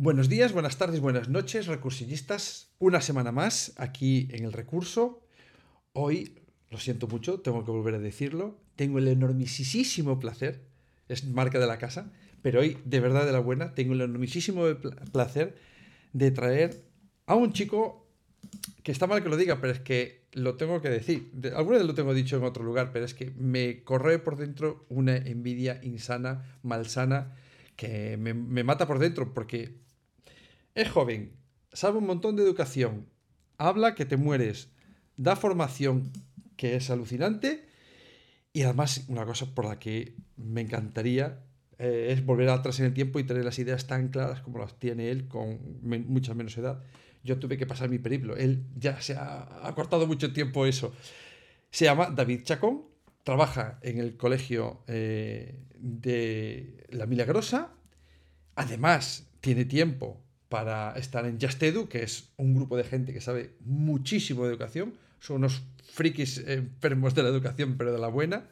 Buenos días, buenas tardes, buenas noches, recursillistas. Una semana más aquí en el recurso. Hoy, lo siento mucho, tengo que volver a decirlo, tengo el enormisísimo placer, es marca de la casa, pero hoy, de verdad de la buena, tengo el enormisísimo placer de traer a un chico que está mal que lo diga, pero es que lo tengo que decir. Alguna vez lo tengo dicho en otro lugar, pero es que me corre por dentro una envidia insana, malsana, que me, me mata por dentro, porque es joven, sabe un montón de educación, habla que te mueres, da formación que es alucinante y además una cosa por la que me encantaría eh, es volver atrás en el tiempo y tener las ideas tan claras como las tiene él con mucha menos edad. Yo tuve que pasar mi periplo, él ya se ha, cortado mucho tiempo eso. Se llama David Chacón, trabaja en el colegio eh, de La Milagrosa, además tiene tiempo para estar en Justedu, que es un grupo de gente que sabe muchísimo de educación, son unos frikis enfermos de la educación, pero de la buena.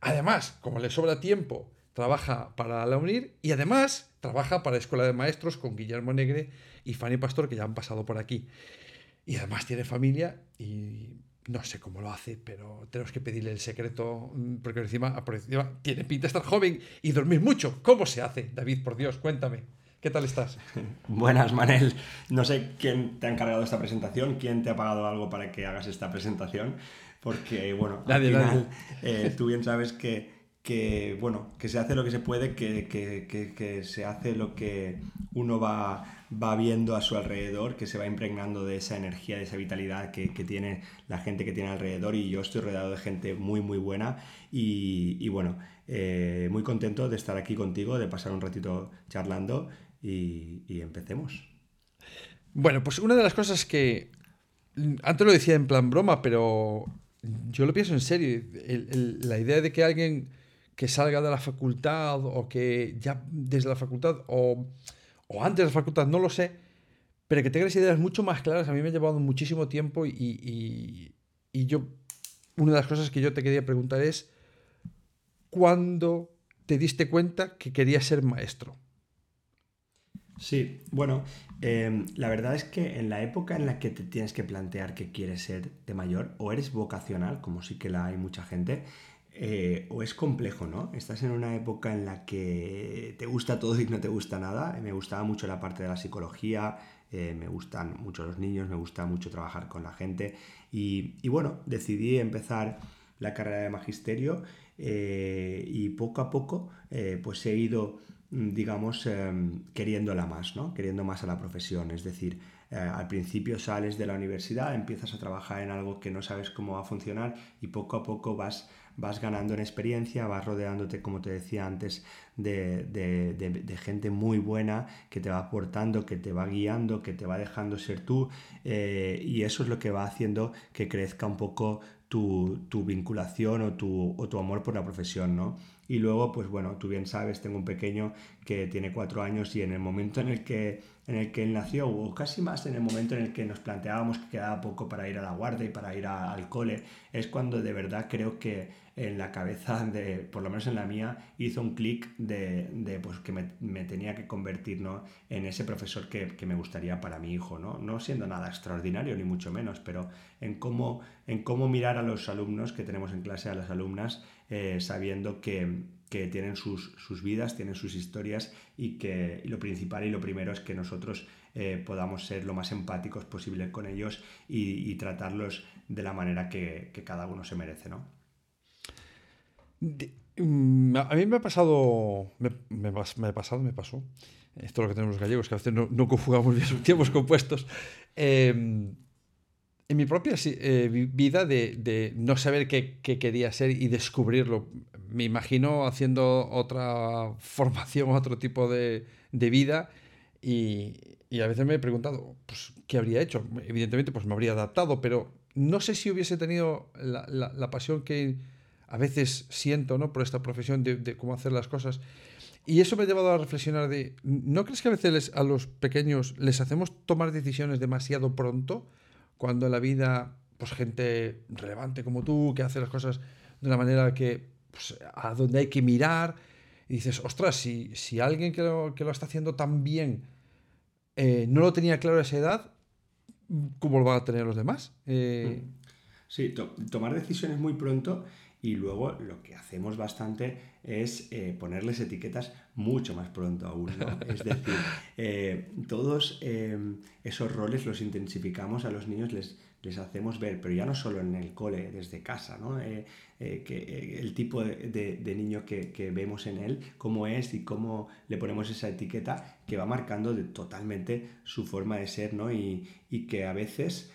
Además, como le sobra tiempo, trabaja para la UNIR y además trabaja para la Escuela de Maestros con Guillermo Negre y Fanny Pastor, que ya han pasado por aquí. Y además tiene familia y no sé cómo lo hace, pero tenemos que pedirle el secreto, mm, porque encima, encima tiene pinta de estar joven y dormir mucho. ¿Cómo se hace, David? Por Dios, cuéntame. ¿Qué tal estás? Buenas, Manel. No sé quién te ha encargado esta presentación, quién te ha pagado algo para que hagas esta presentación, porque, bueno, al final eh, tú bien sabes que, que, bueno, que se hace lo que se puede, que, que, que, se hace lo que uno va, va viendo a su alrededor, que se va impregnando de esa energía, de esa vitalidad que, tiene la gente que tiene alrededor y yo estoy rodeado de gente muy, muy buena y, y bueno, eh, muy contento de estar aquí contigo, de pasar un ratito charlando y, empecemos. Bueno, pues una de las cosas que antes lo decía en plan broma, pero yo lo pienso en serio. la idea de que alguien que salga de la facultad o que ya desde la facultad o, antes de la facultad, no lo sé, pero que tenga las ideas mucho más claras, a mí me ha llevado muchísimo tiempo y, y yo, una de las cosas que yo te quería preguntar es, ¿cuándo te diste cuenta que querías ser maestro? Sí, bueno, em, la verdad es que en la época en la que te tienes que plantear que quieres ser de mayor, o eres vocacional, como sí que la hay mucha gente, eh, o es complejo, ¿no? Estás en una época en la que te gusta todo y no te gusta nada. Me gustaba mucho la parte de la psicología, eh, me gustan mucho los niños, me gusta mucho trabajar con la gente y, y bueno, decidí empezar la carrera de magisterio eh, y poco a poco pues he ido digamos, em, queriéndola más, ¿no? Queriendo más a la profesión. Es decir, eh, al principio sales de la universidad, empiezas a trabajar en algo que no sabes cómo va a funcionar y poco a poco vas, vas ganando en experiencia, vas rodeándote, como te decía antes, de, gente muy buena que te va aportando, que te va guiando, que te va dejando ser tú eh, y eso es lo que va haciendo que crezca un poco tu, vinculación o tu, o tu amor por la profesión, ¿no? Y luego, pues bueno, tú bien sabes, tengo un pequeño que tiene cuatro años y en el momento en el que, en el que él nació, o casi más en el momento en el que nos planteábamos que quedaba poco para ir a la guardia y para ir al cole, es cuando de verdad creo que en la cabeza de, por lo menos en la mía, hizo un clic de, pues, que me, tenía que convertir ¿no? en ese profesor que, me gustaría para mi hijo, ¿no? no siendo nada extraordinario ni mucho menos, pero en cómo, en cómo mirar a los alumnos que tenemos en clase, a las alumnas, eh, sabiendo que, tienen sus, vidas, tienen sus historias y que lo principal y lo primero es que nosotros eh, podamos ser lo más empáticos posible con ellos y, tratarlos de la manera que, cada uno se merece, ¿no? Mm, a mí me ha pasado, me, ha pasado, me pasó. Esto es lo que tenemos los gallegos, que a veces no, no conjugamos bien sus tiempos compuestos. Em, en mi propia eh, vida de, no saber qué, quería ser y descubrirlo. Me imagino haciendo otra formación, otro tipo de, vida y, a veces me he preguntado, pues, ¿qué habría hecho? Evidentemente, pues me habría adaptado, pero no sé si hubiese tenido la, pasión que a veces siento ¿no? por esta profesión de, cómo hacer las cosas. Y eso me ha llevado a reflexionar de, ¿no crees que a veces a los pequeños les hacemos tomar decisiones demasiado pronto? Cuando en la vida, pues gente relevante como tú, que hace las cosas de una manera que, pues, a donde hay que mirar, y dices, ostras, si, si alguien que lo, que lo está haciendo tan bien eh, no lo tenía claro a esa edad, ¿cómo lo van a tener los demás? Eh, sí, tomar decisiones muy pronto y luego lo que hacemos bastante es eh, ponerles etiquetas mucho más pronto aún. Es decir, eh, todos esos roles los intensificamos a los niños, les, les hacemos ver, pero ya no solo en el cole, desde casa, ¿no? Eh, que, el tipo de, niño que, vemos en él, cómo es y cómo le ponemos esa etiqueta que va marcando de, totalmente su forma de ser, ¿no? Y, y que a veces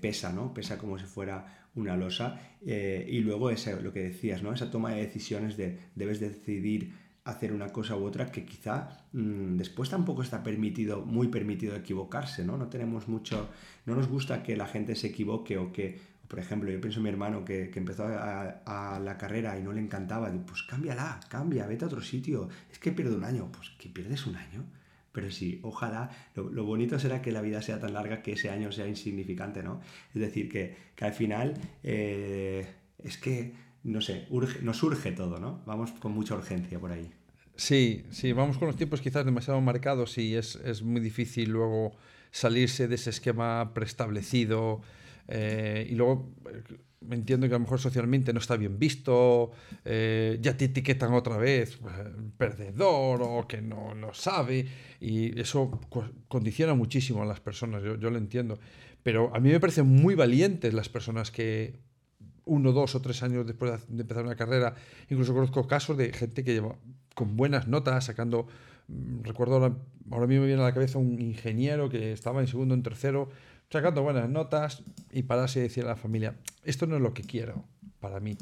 pesa, ¿no? Pesa como si fuera una losa. y luego ese, lo que decías, ¿no? Esa toma de decisiones de debes decidir hacer una cosa u otra que quizá mm, después tampoco está permitido, muy permitido equivocarse, ¿no? No tenemos mucho, no nos gusta que la gente se equivoque o que, por ejemplo, yo pienso en mi hermano que, empezó a, la carrera y no le encantaba, pues cámbiala, cambia, vete a otro sitio, es que pierde un año, pues que pierdes un año. Pero sí, ojalá, lo, bonito será que la vida sea tan larga que ese año sea insignificante, ¿no? Es decir, que, al final eh, es que, no sé, urge, nos urge todo, ¿no? Vamos con mucha urgencia por ahí. Sí, sí, vamos con los tiempos quizás demasiado marcados y es, muy difícil luego salirse de ese esquema preestablecido. Eh, y luego eh, entiendo que a lo mejor socialmente no está bien visto, eh, ya te etiquetan otra vez perdedor o que no, no sabe, y eso condiciona muchísimo a las personas, yo, yo lo entiendo. Pero a mí me parecen muy valientes las personas que uno, dos o tres años después de empezar una carrera, incluso conozco casos de gente que lleva con buenas notas, sacando, mm, recuerdo ahora, ahora mismo me viene a la cabeza un ingeniero que estaba en segundo, en tercero, sacando buenas notas y pararse y decir a la familia, esto no es lo que quiero para mí.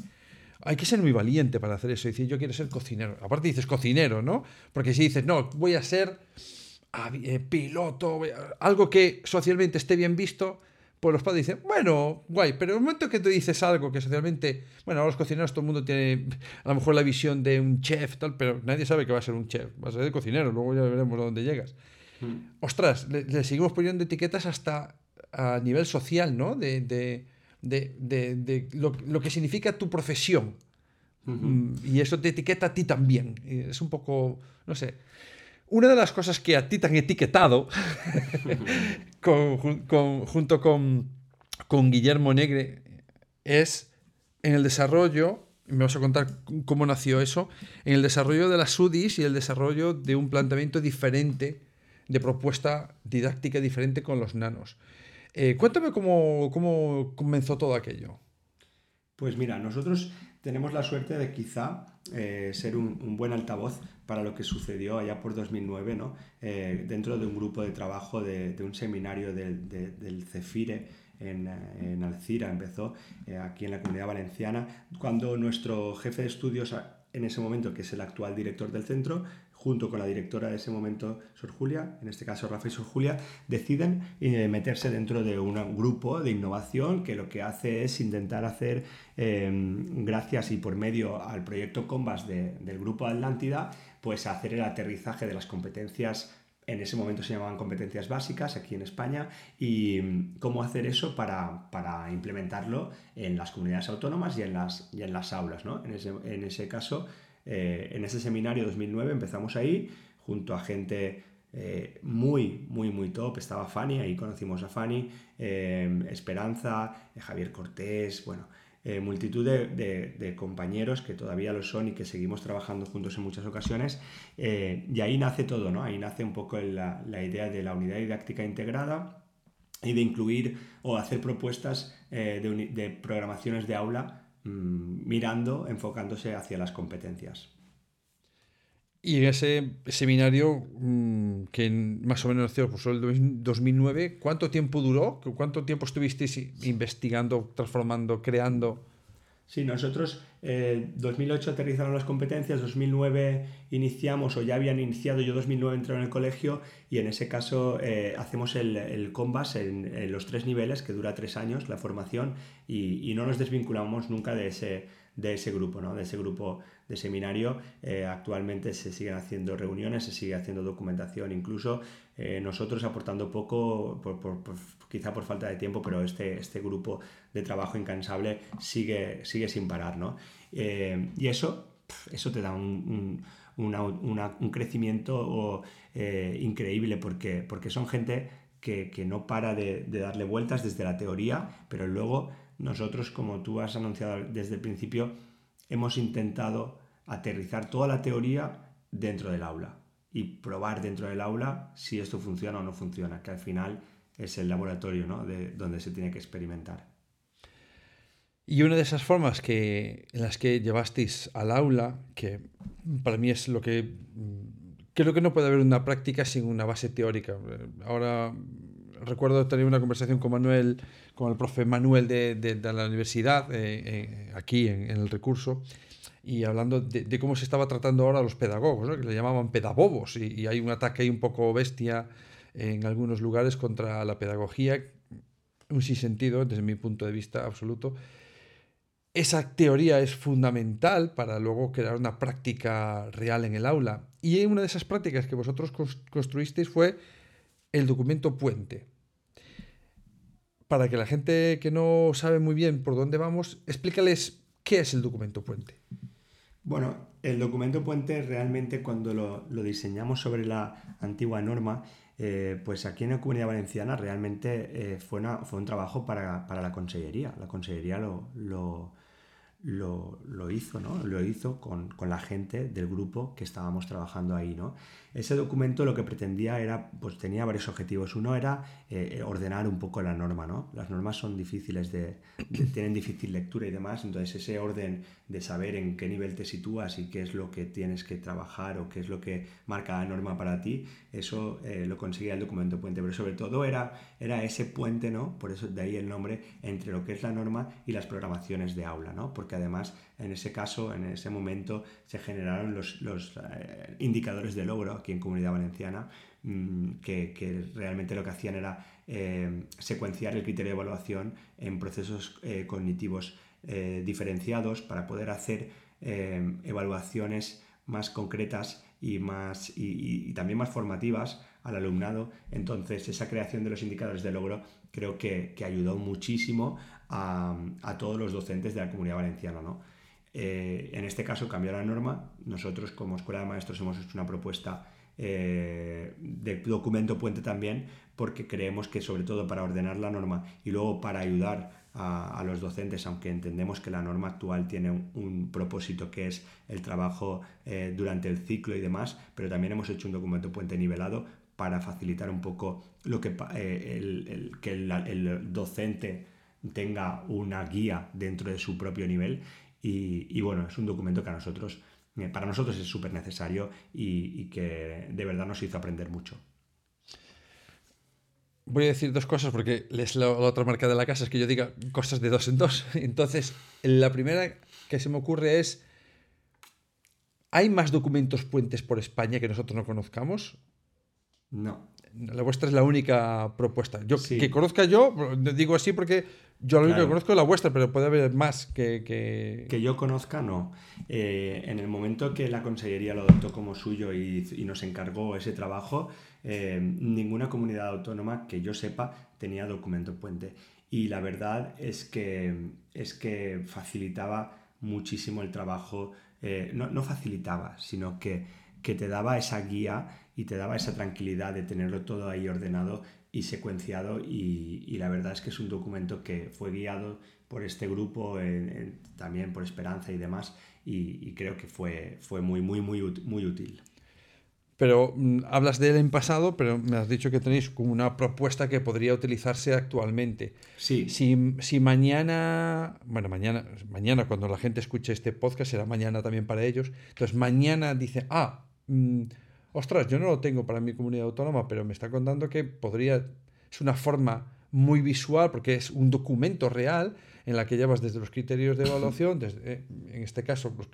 Hay que ser muy valiente para hacer eso. Decir, yo quiero ser cocinero. Aparte dices cocinero, ¿no? Porque si dices, no, voy a ser ah, eh, piloto, algo que socialmente esté bien visto, pues los padres dicen, bueno, guay, pero en el momento que tú dices algo que socialmente, bueno, a los cocineros todo el mundo tiene a lo mejor la visión de un chef, tal, pero nadie sabe que va a ser un chef, va a ser de cocinero, luego ya veremos a dónde llegas. Mm. Ostras, le, seguimos poniendo etiquetas hasta a nivel social, ¿no? De, de, de, lo, que significa tu profesión. Mm, y eso te etiqueta a ti también. es un poco, no sé. Una de las cosas que a ti te han etiquetado, junto con, Guillermo Negre, es en el desarrollo, me vas a contar cómo nació eso, en el desarrollo de las UDIs y el desarrollo de un planteamiento diferente, de propuesta didáctica diferente con los nanos. Eh, cuéntame cómo, cómo comenzó todo aquello. Pues mira, nosotros tenemos la suerte de quizá eh, ser un, buen altavoz para lo que sucedió allá por 2009, ¿no? Eh, dentro de un grupo de trabajo de, un seminario del, CEFIRE en, Alcira, empezó aquí en la comunidad valenciana, cuando nuestro jefe de estudios en ese momento, que es el actual director del centro, junto con la directora de ese momento, Sor Julia, en este caso Rafa y Sor Julia, deciden eh, meterse dentro de un grupo de innovación que lo que hace es intentar hacer, em, gracias y por medio al proyecto Combas del grupo Atlántida, pues hacer el aterrizaje de las competencias en ese momento se llamaban competencias básicas aquí en España y em, cómo hacer eso para, implementarlo en las comunidades autónomas y en las, y en las aulas. ¿no? En, ese, en ese caso, eh, en ese seminario 2009 empezamos ahí junto a gente eh, muy, muy, muy top. Estaba Fanny, ahí conocimos a Fanny, eh, Esperanza, Javier Cortés, bueno, multitud de, compañeros que todavía lo son y que seguimos trabajando juntos en muchas ocasiones. y ahí nace todo, ¿no? Ahí nace un poco la, idea de la unidad didáctica integrada y de incluir o hacer propuestas de, programaciones de aula mirando, enfocándose hacia las competencias. Y en ese seminario, mm, mm, que más o menos nació pues, el 2009. ¿Cuánto tiempo duró? ¿Cuánto tiempo estuvisteis investigando, transformando, creando? Sí, nosotros eh, 2008 aterrizaron las competencias, 2009 iniciamos o ya habían iniciado, yo 2009 entré en el colegio y en ese caso eh, hacemos el, el Combas en, los tres niveles, que dura tres años la formación y, y no nos desvinculamos nunca de ese, de ese grupo, ¿no? de ese grupo de seminario. Eh, actualmente se siguen haciendo reuniones, se sigue haciendo documentación, incluso eh, nosotros aportando poco, por, quizá por falta de tiempo, pero este, este grupo de trabajo incansable sigue, sigue sin parar. ¿no? Eh, y eso, eso te da un, crecimiento increíble porque, porque son gente que, no para de, de darle vueltas desde la teoría, pero luego nosotros, como tú has anunciado desde el principio, hemos intentado aterrizar toda la teoría dentro del aula y probar dentro del aula si esto funciona o no funciona, que al final es el laboratorio ¿no? de donde se tiene que experimentar. Y una de esas formas que, en las que llevasteis al aula, que para mí es lo que creo que no puede haber una práctica sin una base teórica. Ahora recuerdo tener una conversación con Manuel, con el profe Manuel de, la universidad, eh, eh, aquí en, el recurso, y hablando de, cómo se estaba tratando ahora a los pedagogos, que le llamaban pedagogos, y, y, hay un ataque ahí un poco bestia en algunos lugares contra la pedagogía, un sinsentido desde mi punto de vista absoluto. Esa teoría es fundamental para luego crear una práctica real en el aula. Y una de esas prácticas que vosotros construisteis fue el documento puente. Para que la gente que no sabe muy bien por dónde vamos, explícales qué es el documento puente. Bueno, el documento puente realmente cuando lo, diseñamos sobre la antigua norma, eh, pues aquí en la Comunidad Valenciana realmente eh, fue, fue, un trabajo para, la Consellería. La Consellería lo, hizo, ¿no? Lo hizo con, la gente del grupo que estábamos trabajando ahí, ¿no? Ese documento lo que pretendía era, pues tenía varios objetivos. Uno era eh, ordenar un poco la norma, ¿no? Las normas son difíciles de, tienen difícil lectura y demás, entonces ese orden de saber en qué nivel te sitúas y qué es lo que tienes que trabajar o qué es lo que marca la norma para ti, eso eh, lo conseguía el documento puente, pero sobre todo era, era ese puente, ¿no? Por eso de ahí el nombre, entre lo que es la norma y las programaciones de aula, ¿no? Porque además en ese caso, en ese momento, se generaron los, eh, indicadores de logro aquí en Comunidad Valenciana, mm, que, realmente lo que hacían era eh, secuenciar el criterio de evaluación en procesos eh, cognitivos diferenciados para poder hacer evaluaciones más concretas y, más, y, también más formativas al alumnado. Entonces, esa creación de los indicadores de logro creo que, ayudó muchísimo a, todos los docentes de la comunidad valenciana. ¿no? Eh, en este caso cambió la norma. Nosotros como Escuela de Maestros hemos hecho una propuesta eh, de documento puente también porque creemos que sobre todo para ordenar la norma y luego para ayudar a, los docentes, aunque entendemos que la norma actual tiene un, propósito que es el trabajo eh, durante el ciclo y demás, pero también hemos hecho un documento puente nivelado para facilitar un poco lo que, el, que el docente tenga una guía dentro de su propio nivel y, bueno, es un documento que a nosotros, eh, para nosotros es súper necesario y, que de verdad nos hizo aprender mucho. Voy a decir dos cosas porque es la, otra marca de la casa, es que yo diga cosas de dos en dos. Entonces, la primera que se me ocurre es, ¿hay más documentos puentes por España que nosotros no conozcamos? No. La vuestra es la única propuesta. Yo, Que conozca yo, digo así porque yo lo único que conozco es la vuestra, pero puede haber más que... Que, yo conozca, no. Eh, en el momento que la Consellería lo adoptó como suyo y, nos encargó ese trabajo, eh, ninguna comunidad autónoma que yo sepa tenía documento puente. Y la verdad es que, es que facilitaba muchísimo el trabajo, eh, no, no, facilitaba, sino que, que te daba esa guía y te daba esa tranquilidad de tenerlo todo ahí ordenado y secuenciado y, la verdad es que es un documento que fue guiado por este grupo, también por Esperanza y demás, y, creo que fue, fue muy, muy, muy, muy útil. Pero mm, hablas de él en pasado, pero me has dicho que tenéis como una propuesta que podría utilizarse actualmente. Sí. Si, si mañana, bueno, mañana, mañana cuando la gente escuche este podcast, será mañana también para ellos. Entonces mañana dice, ah, mm, ostras, yo no lo tengo para mi comunidad autónoma, pero me está contando que podría, es una forma muy visual porque es un documento real en la que llevas desde los criterios de evaluación, desde, eh, en este caso pues,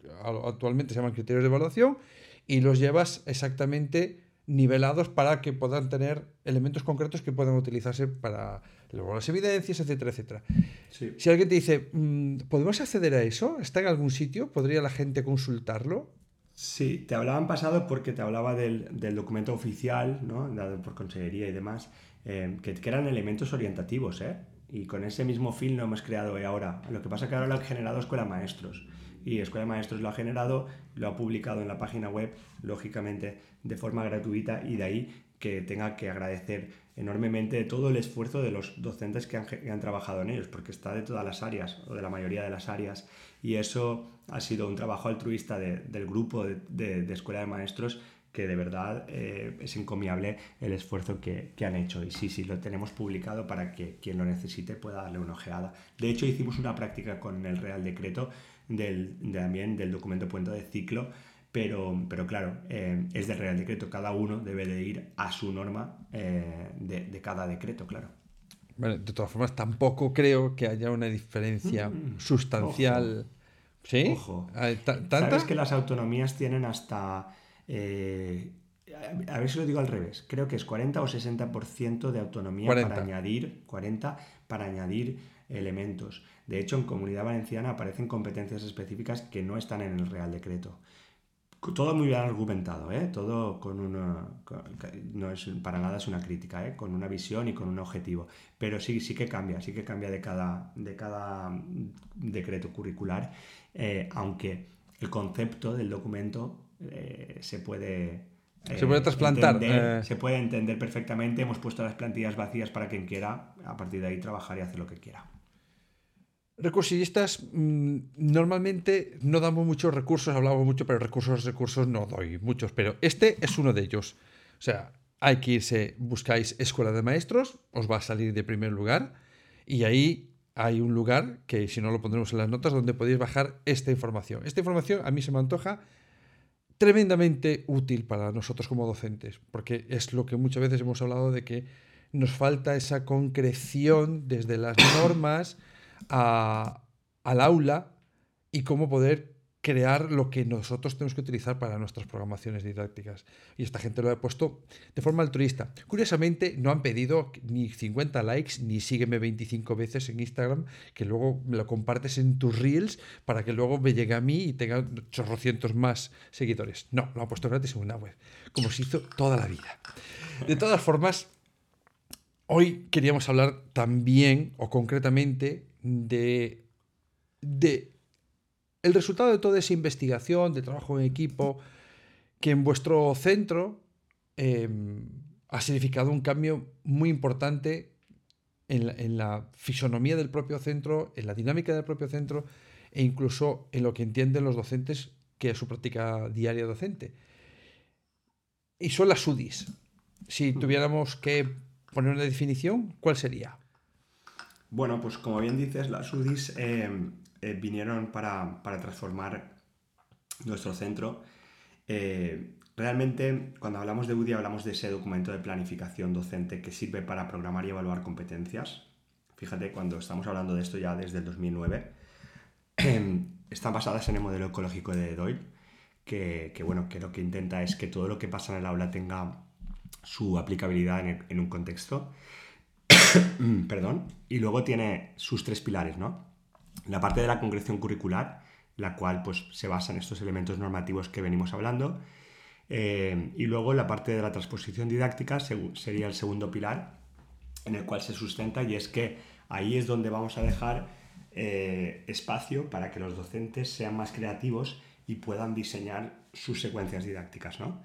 actualmente se llaman criterios de evaluación, y los llevas exactamente nivelados para que puedan tener elementos concretos que puedan utilizarse para luego las evidencias, etcétera, etcétera. Si alguien te dice, mm, ¿podemos acceder a eso? ¿Está en algún sitio? ¿Podría la gente consultarlo? Sí, te hablaba en pasado porque te hablaba del, documento oficial, ¿no? dado por consejería y demás, eh, que, que, eran elementos orientativos, ¿eh? Y con ese mismo fin lo hemos creado ahora. Lo que pasa es que ahora lo ha generado Escuela Maestros. Y Escuela Maestros lo ha generado, lo ha publicado en la página web, lógicamente, de forma gratuita y de ahí que tenga que agradecer enormemente todo el esfuerzo de los docentes que han, trabajado en ellos, porque está de todas las áreas o de la mayoría de las áreas. Y eso ha sido un trabajo altruista del grupo de, Escuela de Maestros que de verdad eh, es encomiable el esfuerzo que, han hecho. Y sí, sí, lo tenemos publicado para que quien lo necesite pueda darle una ojeada. De hecho, hicimos una práctica con el Real Decreto del, también del documento puente de ciclo, pero, pero claro, eh, es del Real Decreto. Cada uno debe de ir a su norma eh, de, cada decreto, claro. Bueno, de todas formas, tampoco creo que haya una diferencia mm, sustancial. ¿Sí? Ojo. Sabes que las autonomías tienen hasta eh, a ver si lo digo al revés, creo que es 40 o 60% de autonomía para añadir, 40 para añadir elementos. De hecho, en Comunidad Valenciana aparecen competencias específicas que no están en el Real Decreto. Todo muy bien argumentado, ¿eh? todo con una. no es para nada es una crítica, ¿eh? con una visión y con un objetivo. Pero sí, sí que cambia, sí que cambia de cada, de cada decreto curricular, eh, aunque el concepto del documento eh, se puede... se puede trasplantar. Eh. Se puede entender perfectamente. Hemos puesto las plantillas vacías para quien quiera, a partir de ahí trabajar y hacer lo que quiera. Recursillistas, mm, normalmente no damos muchos recursos, hablamos mucho, pero recursos, recursos no doy muchos, pero este es uno de ellos. O sea, hay que irse, buscáis escuela de maestros, os va a salir de primer lugar y ahí hay un lugar que si no lo pondremos en las notas donde podéis bajar esta información. Esta información a mí se me antoja tremendamente útil para nosotros como docentes, porque es lo que muchas veces hemos hablado de que nos falta esa concreción desde las normas al aula y cómo poder crear lo que nosotros tenemos que utilizar para nuestras programaciones didácticas. Y esta gente lo ha puesto de forma altruista. Curiosamente, no han pedido ni 50 likes, ni sígueme 25 veces en Instagram, que luego me lo compartes en tus reels para que luego me llegue a mí y tenga 800 más seguidores. No, lo han puesto gratis en una web, como se hizo toda la vida. De todas formas, hoy queríamos hablar también, o concretamente, de, de el resultado de toda esa investigación, de trabajo en equipo, que en vuestro centro em, ha significado un cambio muy importante en la, fisonomía del propio centro, en la dinámica del propio centro e incluso en lo que entienden los docentes que es su práctica diaria docente. Y son las UDIs. Si tuviéramos que poner una definición, ¿cuál sería? Bueno, pues como bien dices, las UDIs em, eh, vinieron para, transformar nuestro centro. Eh, realmente, cuando hablamos de UDI, hablamos de ese documento de planificación docente que sirve para programar y evaluar competencias. Fíjate, cuando estamos hablando de esto ya desde el 2009, están basadas en el modelo ecológico de Doyle, que, bueno, que lo que intenta es que todo lo que pasa en el aula tenga su aplicabilidad en, en un contexto. Perdón. Y luego tiene sus tres pilares, ¿no? La parte de la concreción curricular, la cual pues, se basa en estos elementos normativos que venimos hablando. Eh, y luego la parte de la transposición didáctica sería el segundo pilar en el cual se sustenta y es que ahí es donde vamos a dejar eh, espacio para que los docentes sean más creativos y puedan diseñar sus secuencias didácticas. ¿no?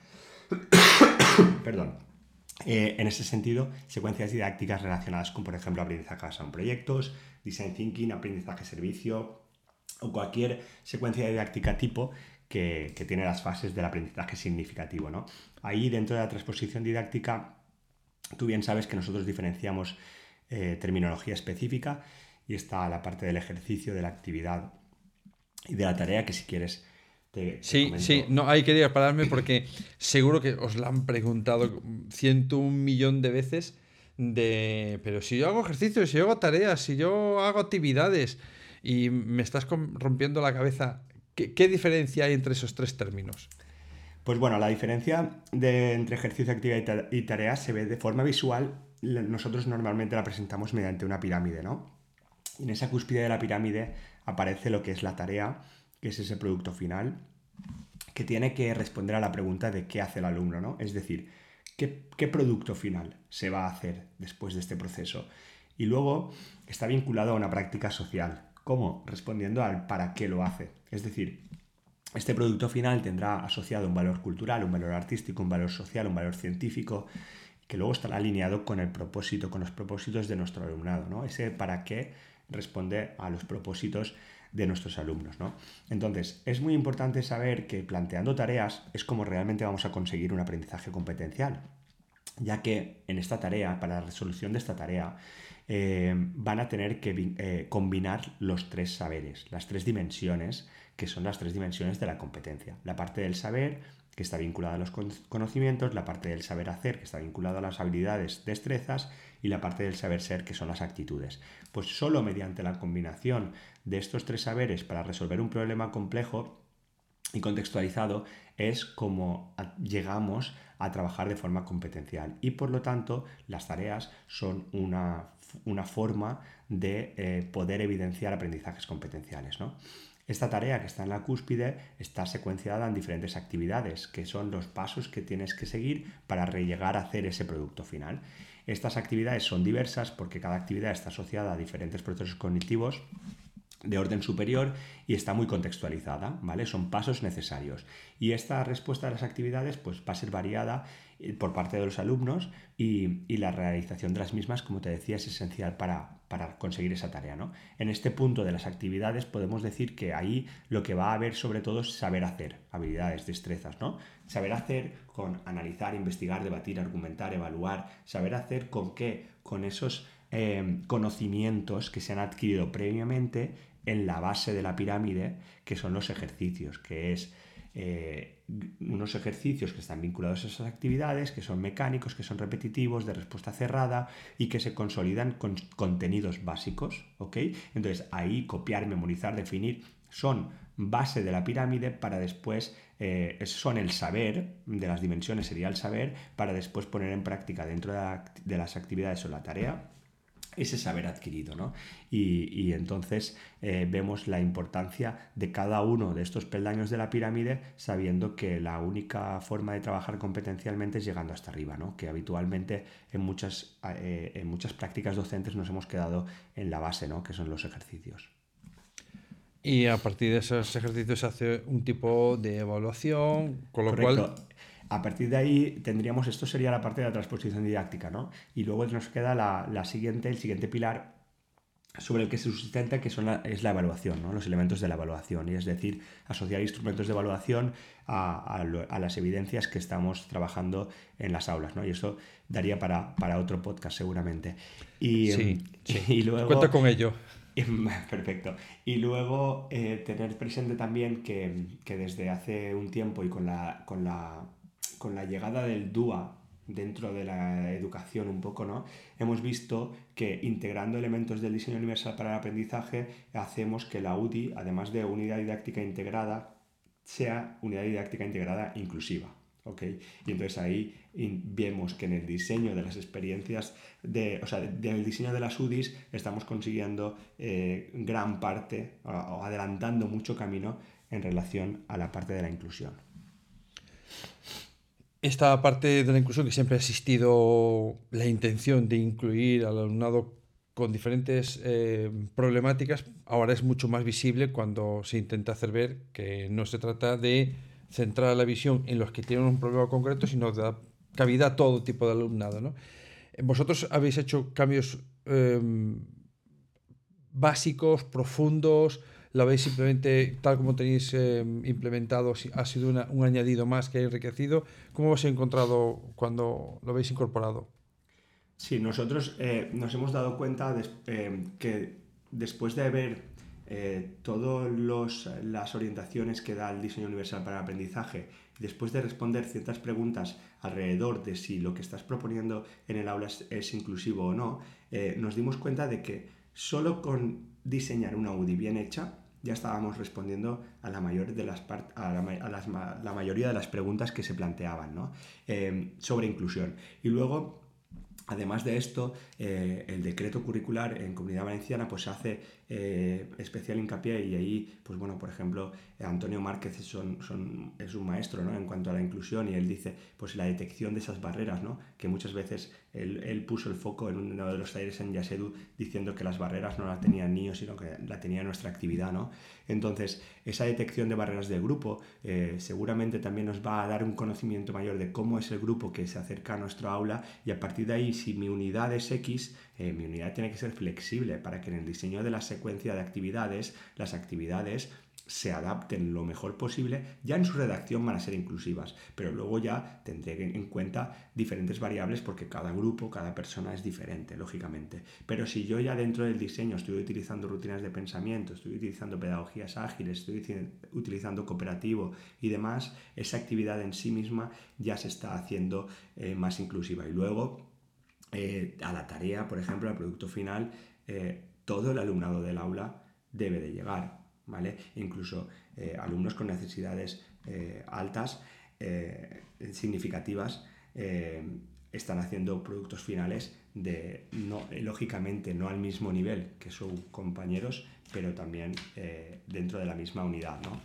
Perdón. Eh, en ese sentido, secuencias didácticas relacionadas con, por ejemplo, aprendizaje basado en proyectos, design thinking, aprendizaje servicio o cualquier secuencia didáctica tipo que, tiene las fases del aprendizaje significativo. ¿no? Ahí, dentro de la transposición didáctica, tú bien sabes que nosotros diferenciamos eh, terminología específica y está la parte del ejercicio, de la actividad y de la tarea que si quieres sí, sí, no, ahí quería pararme porque seguro que os la han preguntado ciento un millón de veces de, pero si yo hago ejercicios, si yo hago tareas, si yo hago actividades y me estás rompiendo la cabeza, ¿qué, diferencia hay entre esos tres términos? Pues bueno, la diferencia de, entre ejercicio, actividad y tarea se ve de forma visual. Nosotros normalmente la presentamos mediante una pirámide, ¿no? en esa cúspide de la pirámide aparece lo que es la tarea, que es ese producto final, que tiene que responder a la pregunta de qué hace el alumno, ¿no? Es decir, ¿Qué, producto final se va a hacer después de este proceso? Y luego está vinculado a una práctica social. ¿Cómo? Respondiendo al para qué lo hace. Es decir, este producto final tendrá asociado un valor cultural, un valor artístico, un valor social, un valor científico, que luego estará alineado con el propósito, con los propósitos de nuestro alumnado. ¿no? Ese para qué responde a los propósitos de nuestros alumnos. ¿no? Entonces, es muy importante saber que planteando tareas es como realmente vamos a conseguir un aprendizaje competencial, ya que en esta tarea, para la resolución de esta tarea, eh, van a tener que eh, combinar los tres saberes, las tres dimensiones, que son las tres dimensiones de la competencia. La parte del saber, que está vinculada a los conocimientos, la parte del saber hacer, que está vinculada a las habilidades, destrezas, y la parte del saber ser, que son las actitudes. Pues solo mediante la combinación de estos tres saberes para resolver un problema complejo y contextualizado es como llegamos a trabajar de forma competencial y por lo tanto las tareas son una, forma de eh, poder evidenciar aprendizajes competenciales. ¿no? Esta tarea que está en la cúspide está secuenciada en diferentes actividades, que son los pasos que tienes que seguir para llegar a hacer ese producto final. Estas actividades son diversas porque cada actividad está asociada a diferentes procesos cognitivos de orden superior y está muy contextualizada, ¿vale? Son pasos necesarios. Y esta respuesta a las actividades pues, va a ser variada eh, por parte de los alumnos y, y la realización de las mismas, como te decía, es esencial para, para conseguir esa tarea. ¿no? En este punto de las actividades podemos decir que ahí lo que va a haber sobre todo es saber hacer, habilidades, destrezas. ¿no? Saber hacer con analizar, investigar, debatir, argumentar, evaluar. Saber hacer con qué, con esos eh, conocimientos que se han adquirido previamente en la base de la pirámide, que son los ejercicios, que es eh, unos ejercicios que están vinculados a esas actividades, que son mecánicos, que son repetitivos, de respuesta cerrada y que se consolidan con contenidos básicos, ¿ok? Entonces ahí copiar, memorizar, definir son base de la pirámide para después, eh, son el saber, de las dimensiones sería el saber, para después poner en práctica dentro de las actividades o la tarea ese saber adquirido. ¿no? Y, entonces eh, vemos la importancia de cada uno de estos peldaños de la pirámide sabiendo que la única forma de trabajar competencialmente es llegando hasta arriba, ¿no? que habitualmente en muchas, eh, en muchas prácticas docentes nos hemos quedado en la base, ¿no? que son los ejercicios. Y a partir de esos ejercicios se hace un tipo de evaluación, con lo cual a partir de ahí tendríamos, esto sería la parte de la transposición didáctica, ¿no? Y luego nos queda la, siguiente, el siguiente pilar sobre el que se sustenta, que son es la evaluación, ¿no? los elementos de la evaluación, y es decir, asociar instrumentos de evaluación a, las evidencias que estamos trabajando en las aulas, ¿no? y eso daría para, otro podcast seguramente. Y, sí, y luego... Cuento con ello. Perfecto. Y luego eh, tener presente también que, que, desde hace un tiempo y con la, con la con la llegada del DUA dentro de la educación un poco, ¿no? Hemos visto que integrando elementos del diseño universal para el aprendizaje hacemos que la UDI, además de unidad didáctica integrada, sea unidad didáctica integrada inclusiva. ¿ok? Y entonces ahí vemos que en el diseño de las experiencias, de, o sea, en el diseño de las UDIs estamos consiguiendo eh, gran parte o adelantando mucho camino en relación a la parte de la inclusión esta parte de la inclusión que siempre ha existido la intención de incluir al alumnado con diferentes eh, problemáticas, ahora es mucho más visible cuando se intenta hacer ver que no se trata de centrar la visión en los que tienen un problema concreto, sino de dar cabida a todo tipo de alumnado. ¿no? Vosotros habéis hecho cambios em, básicos, profundos, lo veis simplemente tal como tenéis eh, implementado, ha sido un añadido más que ha enriquecido. ¿Cómo os habéis encontrado cuando lo habéis incorporado? Sí, nosotros eh, nos hemos dado cuenta eh, que después de haber eh, todas las orientaciones que da el diseño universal para el aprendizaje, después de responder ciertas preguntas alrededor de si lo que estás proponiendo en el aula es, inclusivo o no, eh, nos dimos cuenta de que solo con diseñar una UDI bien hecha, ya estábamos respondiendo a la, mayor de las a la, mayoría de las preguntas que se planteaban ¿no? Eh, sobre inclusión. Y luego Además de esto, eh, el decreto curricular en Comunidad Valenciana pues hace eh, especial hincapié y ahí, pues bueno, por ejemplo, Antonio Márquez es, un maestro ¿no? en cuanto a la inclusión y él dice pues la detección de esas barreras, ¿no? que muchas veces él, puso el foco en uno de los talleres en Yasedu diciendo que las barreras no la tenían niños, sino que la tenía nuestra actividad. ¿no? Entonces, esa detección de barreras de grupo eh, seguramente también nos va a dar un conocimiento mayor de cómo es el grupo que se acerca a nuestro aula y a partir de ahí, si mi unidad es X, eh, mi unidad tiene que ser flexible para que en el diseño de la secuencia de actividades, las actividades se adapten lo mejor posible, ya en su redacción van a ser inclusivas, pero luego ya tendré en cuenta diferentes variables porque cada grupo, cada persona es diferente, lógicamente. Pero si yo ya dentro del diseño estoy utilizando rutinas de pensamiento, estoy utilizando pedagogías ágiles, estoy utilizando cooperativo y demás, esa actividad en sí misma ya se está haciendo eh, más inclusiva. Y luego, eh, a la tarea, por ejemplo, al producto final, eh, todo el alumnado del aula debe de llegar ¿vale? Incluso eh, alumnos con necesidades eh, altas, eh, significativas, están haciendo productos finales de, no, lógicamente, no al mismo nivel que sus compañeros, pero también dentro de la misma unidad, ¿no?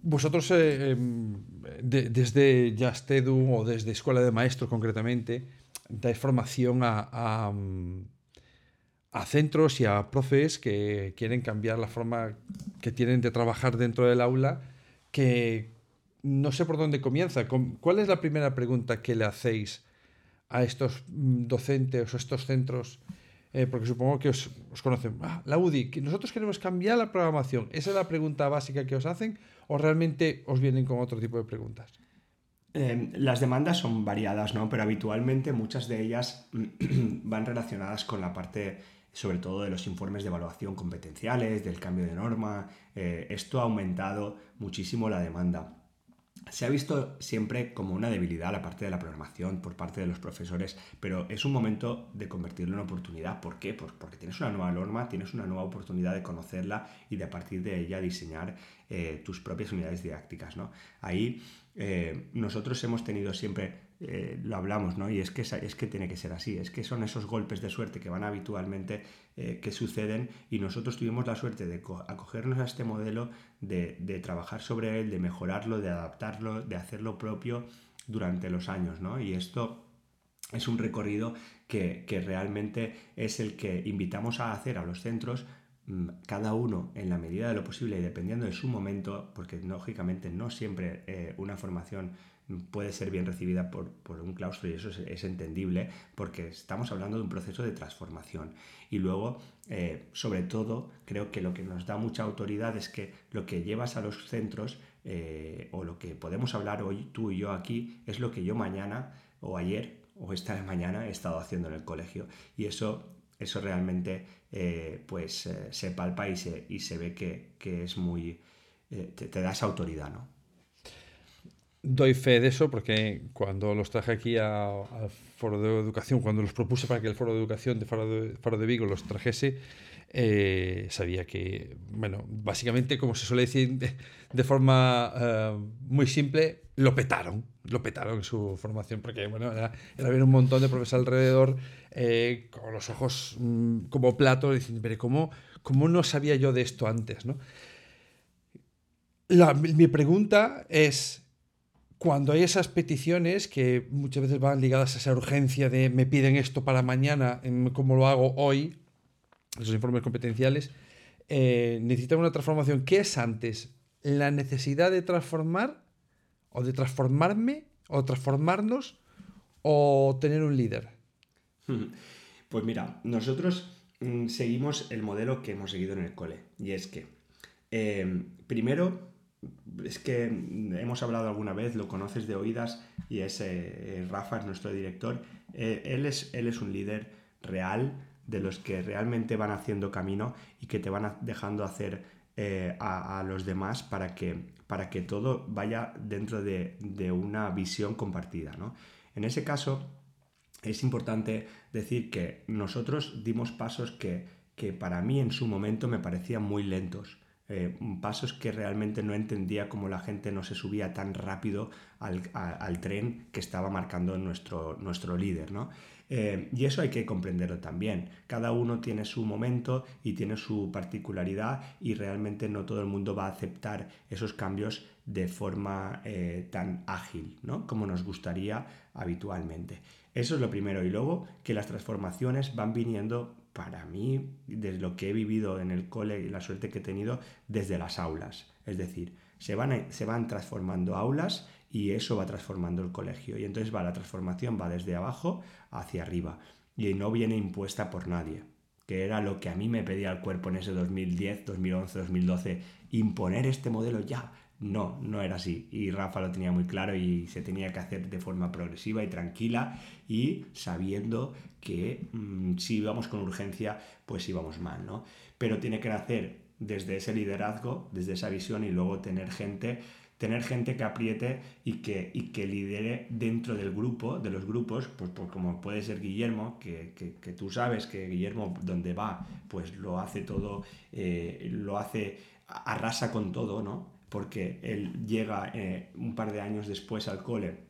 Vosotros, em, desde Jastedu o desde Escuela de Maestros concretamente, dais formación a a centros y a profes que quieren cambiar la forma que tienen de trabajar dentro del aula, que no sé por dónde comienza. ¿Cuál es la primera pregunta que le hacéis a estos mm, docentes o estos centros? Eh, porque supongo que os, conocen. Ah, la UDI, nosotros queremos cambiar la programación. ¿Esa es la pregunta básica que os hacen o realmente os vienen con otro tipo de preguntas? Em, las demandas son variadas, ¿no? Pero habitualmente muchas de ellas van relacionadas con la parte sobre todo de los informes de evaluación competenciales, del cambio de norma. Eh, esto ha aumentado muchísimo la demanda. Se ha visto siempre como una debilidad la parte de la programación por parte de los profesores, pero es un momento de convertirlo en oportunidad. ¿Por qué? porque tienes una nueva norma, tienes una nueva oportunidad de conocerla y de a partir de ella diseñar eh, tus propias unidades didácticas. ¿no? Ahí eh, nosotros hemos tenido siempre eh, lo hablamos, ¿no? Y es que, es que tiene que ser así, es que son esos golpes de suerte que van habitualmente, eh, que suceden, y nosotros tuvimos la suerte de acogernos a este modelo, de, trabajar sobre él, de mejorarlo, de adaptarlo, de hacerlo propio durante los años, ¿no? Y esto es un recorrido que, que realmente es el que invitamos a hacer a los centros cada uno en la medida de lo posible y dependiendo de su momento, porque lógicamente no siempre eh, una formación puede ser bien recibida por, un claustro y eso es, entendible porque estamos hablando de un proceso de transformación. Y luego, eh, sobre todo, creo que lo que nos da mucha autoridad es que lo que llevas a los centros eh, o lo que podemos hablar hoy tú y yo aquí es lo que yo mañana o ayer o esta mañana he estado haciendo en el colegio. Y eso, eso realmente eh, pues, se palpa y se, y se ve que, es muy... te, te da esa autoridad, ¿no? Doy fe de eso porque cuando los traje aquí al Foro de Educación, cuando los propuse para que el Foro de Educación de Foro de, Vigo los trajese, eh, sabía que, bueno, básicamente, como se suele decir de, forma eh, muy simple, lo petaron, lo petaron en su formación, porque, bueno, era, era un montón de profesores alrededor eh, con los ojos mm, como platos, diciendo, pero ¿cómo, ¿cómo no sabía yo de esto antes? ¿no? mi pregunta es, cuando hay esas peticiones que muchas veces van ligadas a esa urgencia de me piden esto para mañana, ¿cómo lo hago hoy? Esos informes competenciales, eh, necesitan una transformación. ¿Qué es antes? ¿La necesidad de transformar o de transformarme o transformarnos o tener un líder? Pues mira, nosotros mm, seguimos el modelo que hemos seguido en el cole y es que eh, primero es que hemos hablado alguna vez, lo conoces de oídas y es eh, Rafa, es nuestro director. Eh, él, es, él es un líder real de los que realmente van haciendo camino y que te van dejando hacer eh, a, los demás para que, para que todo vaya dentro de, una visión compartida. En ese caso, es importante decir que nosotros dimos pasos que, que para mí en su momento me parecían muy lentos. Eh, pasos que realmente no entendía cómo la gente no se subía tan rápido al, tren que estaba marcando nuestro, nuestro líder. ¿no? Eh, y eso hay que comprenderlo también. Cada uno tiene su momento y tiene su particularidad y realmente no todo el mundo va a aceptar esos cambios de forma eh, tan ágil ¿no? como nos gustaría habitualmente. Eso es lo primero. Y luego que las transformaciones van viniendo para mí, desde lo que he vivido en el cole y la suerte que he tenido, desde las aulas. Es decir, se van, se van transformando aulas y eso va transformando el colegio. Y entonces va la transformación, va desde abajo hacia arriba. Y no viene impuesta por nadie, que era lo que a mí me pedía el cuerpo en ese 2010, 2011, 2012, imponer este modelo ya. No, no era así. Y Rafa lo tenía muy claro y se tenía que hacer de forma progresiva y tranquila y sabiendo que mm, si íbamos con urgencia, pues íbamos mal, ¿no? Pero tiene que nacer desde ese liderazgo, desde esa visión y luego tener gente tener gente que apriete y que, y que lidere dentro del grupo, de los grupos, pues, pues como puede ser Guillermo, que, que, tú sabes que Guillermo donde va, pues lo hace todo, eh, lo hace, arrasa con todo, ¿no? Porque él llega eh, un par de años después al cole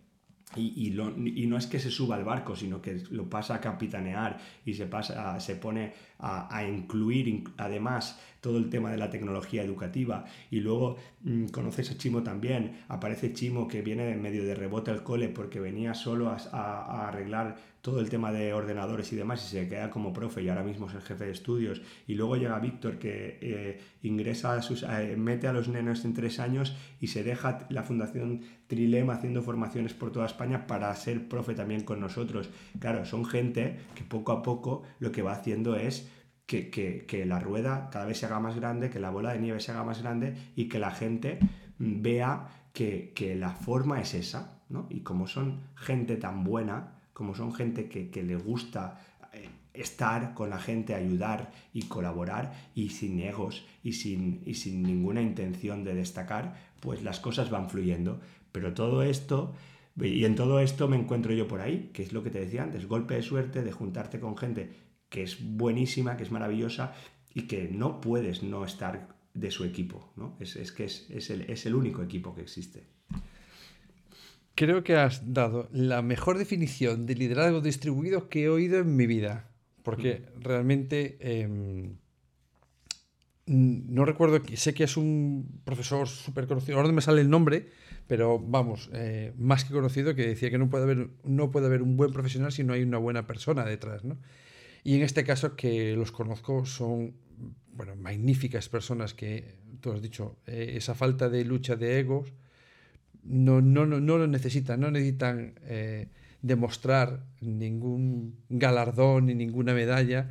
y, no es que se suba al barco, sino que lo pasa a capitanear y se, pasa, se pone a, incluir además todo el tema de la tecnología educativa. Y luego mm, conoces a Chimo también. Aparece Chimo que viene en medio de rebote al cole porque venía solo a arreglar todo el tema de ordenadores y demás y se queda como profe y ahora mismo es el jefe de estudios. Y luego llega Víctor que eh, ingresa a sus, mete a los nenos en tres años y se deja la Fundación Trilema haciendo formaciones por toda España para ser profe también con nosotros. Claro, son gente que poco a poco lo que va haciendo es que, que, la rueda cada vez se haga más grande, que la bola de nieve se haga más grande y que la gente vea que, que la forma es esa. ¿no? Y como son gente tan buena, como son gente que, le gusta eh, estar con la gente, ayudar y colaborar y sin egos y sin, y sin ninguna intención de destacar, pues las cosas van fluyendo. Pero todo esto, y en todo esto me encuentro yo por ahí, que es lo que te decía antes, golpe de suerte de juntarte con gente que es buenísima, que es maravillosa y que no puedes no estar de su equipo, ¿no? Es, que es, el, es el único equipo que existe. Creo que has dado la mejor definición de liderazgo distribuido que he oído en mi vida. Porque mm. realmente em, no recuerdo, sé que es un profesor súper conocido, ahora no me sale el nombre, pero vamos, eh, más que conocido, que decía que no puede, haber, no puede haber un buen profesional si no hay una buena persona detrás. ¿no? Y en este caso, que los conozco, son bueno, magníficas personas que, tú has dicho, eh, esa falta de lucha de egos no, no, no, no lo necesitan, no necesitan eh, demostrar ningún galardón ni ninguna medalla,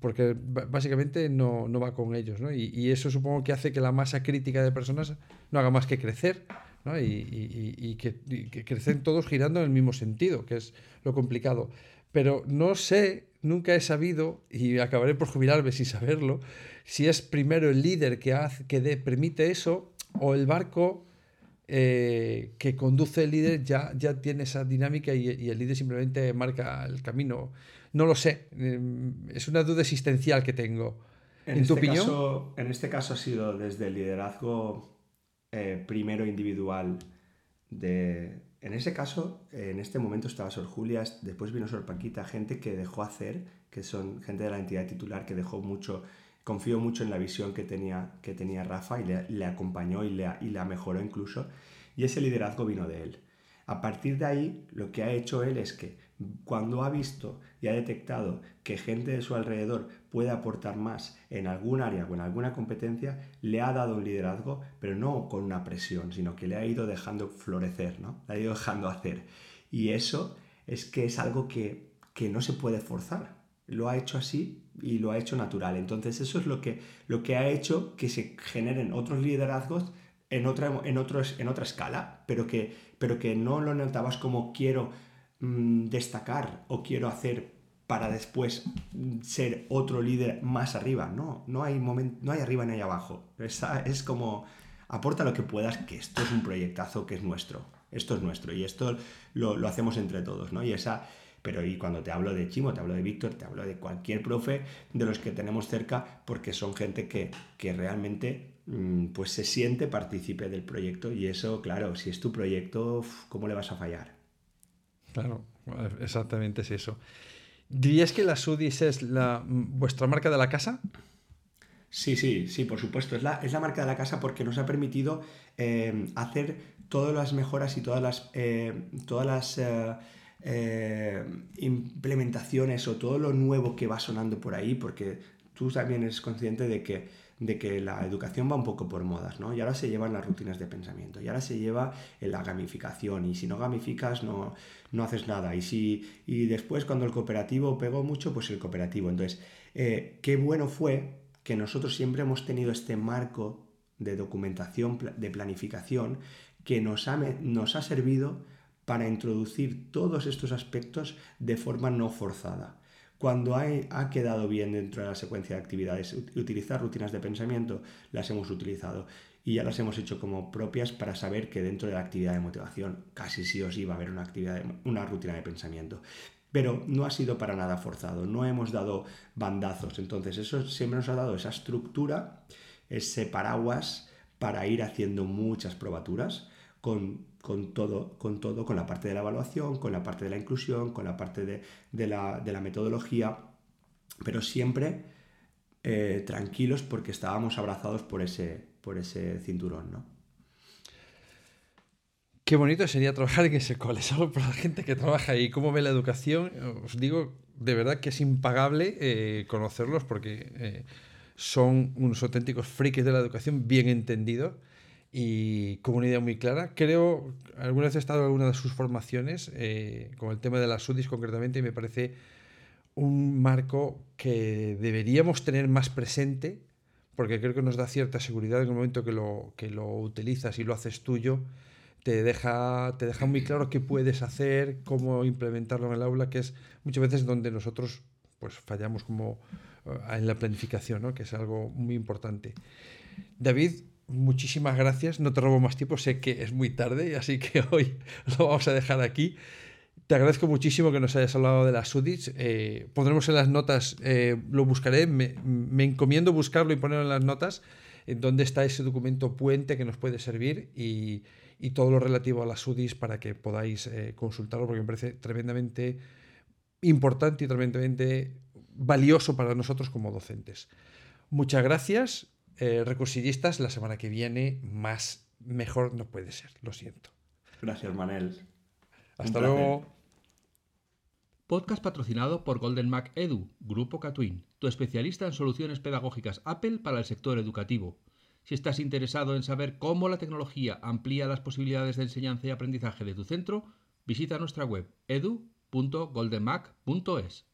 porque básicamente no, no va con ellos. ¿no? Y, eso supongo que hace que la masa crítica de personas no haga más que crecer ¿no? y, y, y que, que, crecen todos girando en el mismo sentido, que es lo complicado. Pero no sé, nunca he sabido, y acabaré por jubilarme sin saberlo, si es primero el líder que, hace, que permite eso o el barco eh, que conduce el líder ya, ya tiene esa dinámica y, el líder simplemente marca el camino. No lo sé, em, es una duda existencial que tengo. ¿En, tu este opinión? Caso, en este caso ha sido desde el liderazgo eh, primero individual de... En ese caso, en este momento estaba Sor Julia, después vino Sor Paquita, gente que dejó hacer, que son gente de la entidad titular que dejó mucho confío mucho en la visión que tenía, que tenía Rafa y le, acompañó y, le, y la mejoró incluso. Y ese liderazgo vino de él. A partir de ahí, lo que ha hecho él es que cuando ha visto y ha detectado que gente de su alrededor puede aportar más en algún área o en alguna competencia, le ha dado un liderazgo, pero no con una presión, sino que le ha ido dejando florecer, ¿no? Le ha ido dejando hacer. Y eso es que es algo que, que no se puede forzar. Lo ha hecho así y lo ha hecho natural. Entonces eso es lo que, lo que ha hecho que se generen otros liderazgos en otra, en otros, en otra escala, pero que, pero que no lo notabas como quiero mm, destacar o quiero hacer para después ser otro líder más arriba. No, no hay, momento, no hay arriba ni hay abajo. Es, es como aporta lo que puedas, que esto es un proyectazo que es nuestro. Esto es nuestro y esto lo, lo hacemos entre todos, ¿no? Y esa, pero y cuando te hablo de Chimo, te hablo de Víctor, te hablo de cualquier profe de los que tenemos cerca, porque son gente que, que realmente mm, pues se siente partícipe del proyecto y eso, claro, si es tu proyecto, ¿cómo le vas a fallar? Claro, exactamente es eso. ¿Dirías que la Sudis es la, vuestra marca de la casa? Sí, sí, sí, por supuesto. Es la, es la marca de la casa porque nos ha permitido eh, hacer todas las mejoras y todas las, eh, todas las eh, implementaciones o todo lo nuevo que va sonando por ahí, porque tú también eres consciente de que, de que la educación va un poco por modas, ¿no? Y ahora se llevan las rutinas de pensamiento, y ahora se lleva la gamificación, y si no gamificas no, no haces nada. Y, si, y después cuando el cooperativo pegó mucho, pues el cooperativo. Entonces, qué bueno fue que nosotros siempre hemos tenido este marco de documentación, de planificación, que nos ha, nos ha servido para introducir todos estos aspectos de forma no forzada. Cuando ha, ha, quedado bien dentro de la secuencia de actividades utilizar rutinas de pensamiento, las hemos utilizado y ya las hemos hecho como propias para saber que dentro de la actividad de motivación casi sí o sí va a haber una, actividad una rutina de pensamiento pero no ha sido para nada forzado, no hemos dado bandazos. Entonces, eso siempre nos ha dado esa estructura, ese paraguas para ir haciendo muchas probaturas con, todo, con todo, con la parte de la evaluación, con la parte de la inclusión, con la parte de, la, metodología, pero siempre eh, tranquilos porque estábamos abrazados por ese, por ese cinturón, ¿no? Qué bonito sería trabajar en ese cole, solo por la gente que trabaja ahí. ¿Cómo ve la educación? Os digo, de verdad que es impagable eh, conocerlos porque eh, son unos auténticos frikis de la educación bien entendidos y con una idea muy clara. Creo, alguna vez he estado en alguna de sus formaciones, eh, con el tema de las SUDIs concretamente, y me parece un marco que deberíamos tener más presente porque creo que nos da cierta seguridad en el momento que lo, que lo utilizas y lo haces tuyo te deja, te deja muy claro qué puedes hacer, cómo implementarlo en el aula, que es muchas veces donde nosotros pues, fallamos como eh, en la planificación, ¿no? que es algo muy importante. David, muchísimas gracias. No te robo más tiempo, sé que es muy tarde, así que hoy lo vamos a dejar aquí. Te agradezco muchísimo que nos hayas hablado de las SUDIs. Eh, pondremos en las notas, eh, lo buscaré, me, encomiendo buscarlo y ponerlo en las notas, en dónde está ese documento puente que nos puede servir y, y todo lo relativo a las UDIs para que podáis eh, consultarlo, porque me parece tremendamente importante y tremendamente valioso para nosotros como docentes. Muchas gracias, eh, recursillistas. La semana que viene, más mejor no puede ser, lo siento. Gracias, Manel. Hasta luego. Podcast patrocinado por Golden Mac Edu, Grupo Catwin, tu especialista en soluciones pedagógicas Apple para el sector educativo. Si estás interesado en saber cómo la tecnología amplía las posibilidades de enseñanza y aprendizaje de tu centro, visita nuestra web edu.goldenmac.es.